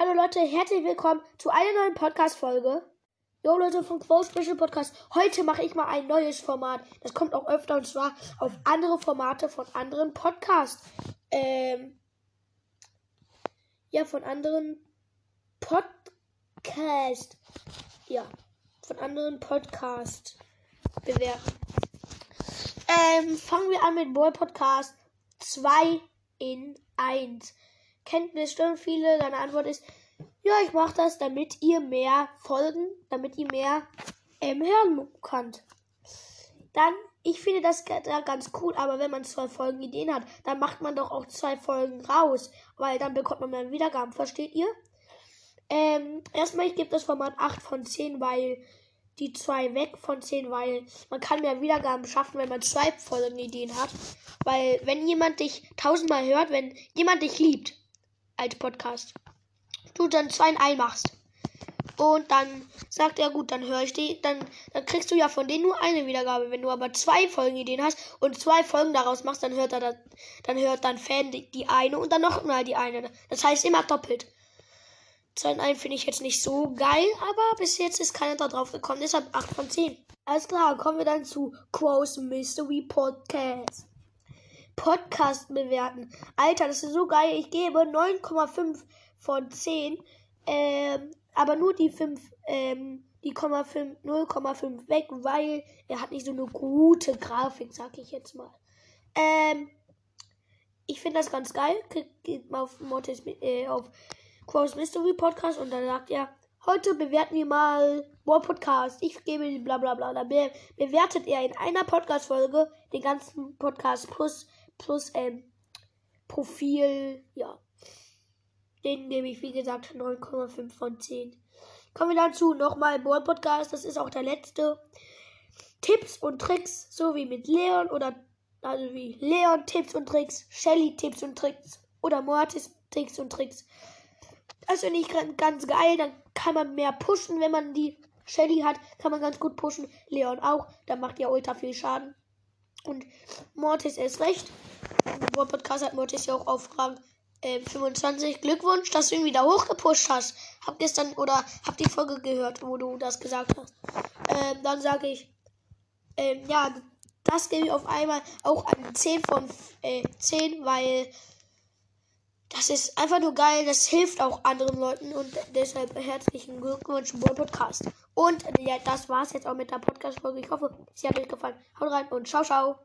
Hallo Leute, herzlich willkommen zu einer neuen Podcast-Folge. Jo Leute vom Quo Special Podcast. Heute mache ich mal ein neues Format. Das kommt auch öfter und zwar auf andere Formate von anderen Podcasts. Ähm, ja, von anderen Podcast. Ja, von anderen Podcast bewerten. Ähm, fangen wir an mit Boy Podcast 2 in 1 kennt bestimmt viele. Deine Antwort ist, ja, ich mache das, damit ihr mehr folgen, damit ihr mehr ähm, hören könnt. Dann, ich finde das ganz cool, aber wenn man zwei Folgen Ideen hat, dann macht man doch auch zwei Folgen raus, weil dann bekommt man mehr Wiedergaben, versteht ihr? Ähm, erstmal, ich gebe das Format 8 von 10, weil die zwei weg von 10, weil man kann mehr Wiedergaben schaffen, wenn man zwei Folgen Ideen hat. Weil wenn jemand dich tausendmal hört, wenn jemand dich liebt, als Podcast. Du dann zwei in ein machst. Und dann sagt er, gut, dann höre ich die, dann, dann kriegst du ja von denen nur eine Wiedergabe. Wenn du aber zwei Folgenideen hast und zwei Folgen daraus machst, dann hört er dann, dann hört dein Fan die, die eine und dann noch mal die eine. Das heißt immer doppelt. Zwei in ein finde ich jetzt nicht so geil, aber bis jetzt ist keiner da drauf gekommen. Deshalb 8 von 10. Alles klar, kommen wir dann zu Quo's Mystery Podcast. Podcast bewerten. Alter, das ist so geil. Ich gebe 9,5 von 10. Ähm, aber nur die 5, ähm, die 0,5 weg, weil er hat nicht so eine gute Grafik, sag ich jetzt mal. Ähm, ich finde das ganz geil. Geht mal auf Mortis, äh, auf Cross Mystery Podcast und dann sagt er, heute bewerten wir mal More Podcast. Ich gebe bla bla bla. Dann bewertet er in einer Podcast-Folge den ganzen Podcast plus plus ähm, Profil, ja. Den nehme ich, wie gesagt, 9,5 von 10. Kommen wir dazu nochmal Board Podcast. Das ist auch der letzte. Tipps und Tricks, so wie mit Leon oder also wie Leon Tipps und Tricks, Shelly Tipps und Tricks oder Mortis Tipps und Tricks. Das finde ich ganz geil. Dann kann man mehr pushen, wenn man die Shelly hat, kann man ganz gut pushen. Leon auch. Da macht ja ultra viel Schaden. Und Mortis ist recht. Im Podcast hat Mortis ja auch auf Rang äh, 25. Glückwunsch, dass du ihn wieder hochgepusht hast. Hab gestern oder hab die Folge gehört, wo du das gesagt hast. Ähm, dann sage ich, ähm, ja, das gebe ich auf einmal auch an 10 von äh, 10, weil das ist einfach nur geil. Das hilft auch anderen Leuten und deshalb herzlichen Glückwunsch zum Podcast. Und ja, das war's jetzt auch mit der Podcast-Folge. Ich hoffe, sie hat euch gefallen. Haut rein und ciao, ciao.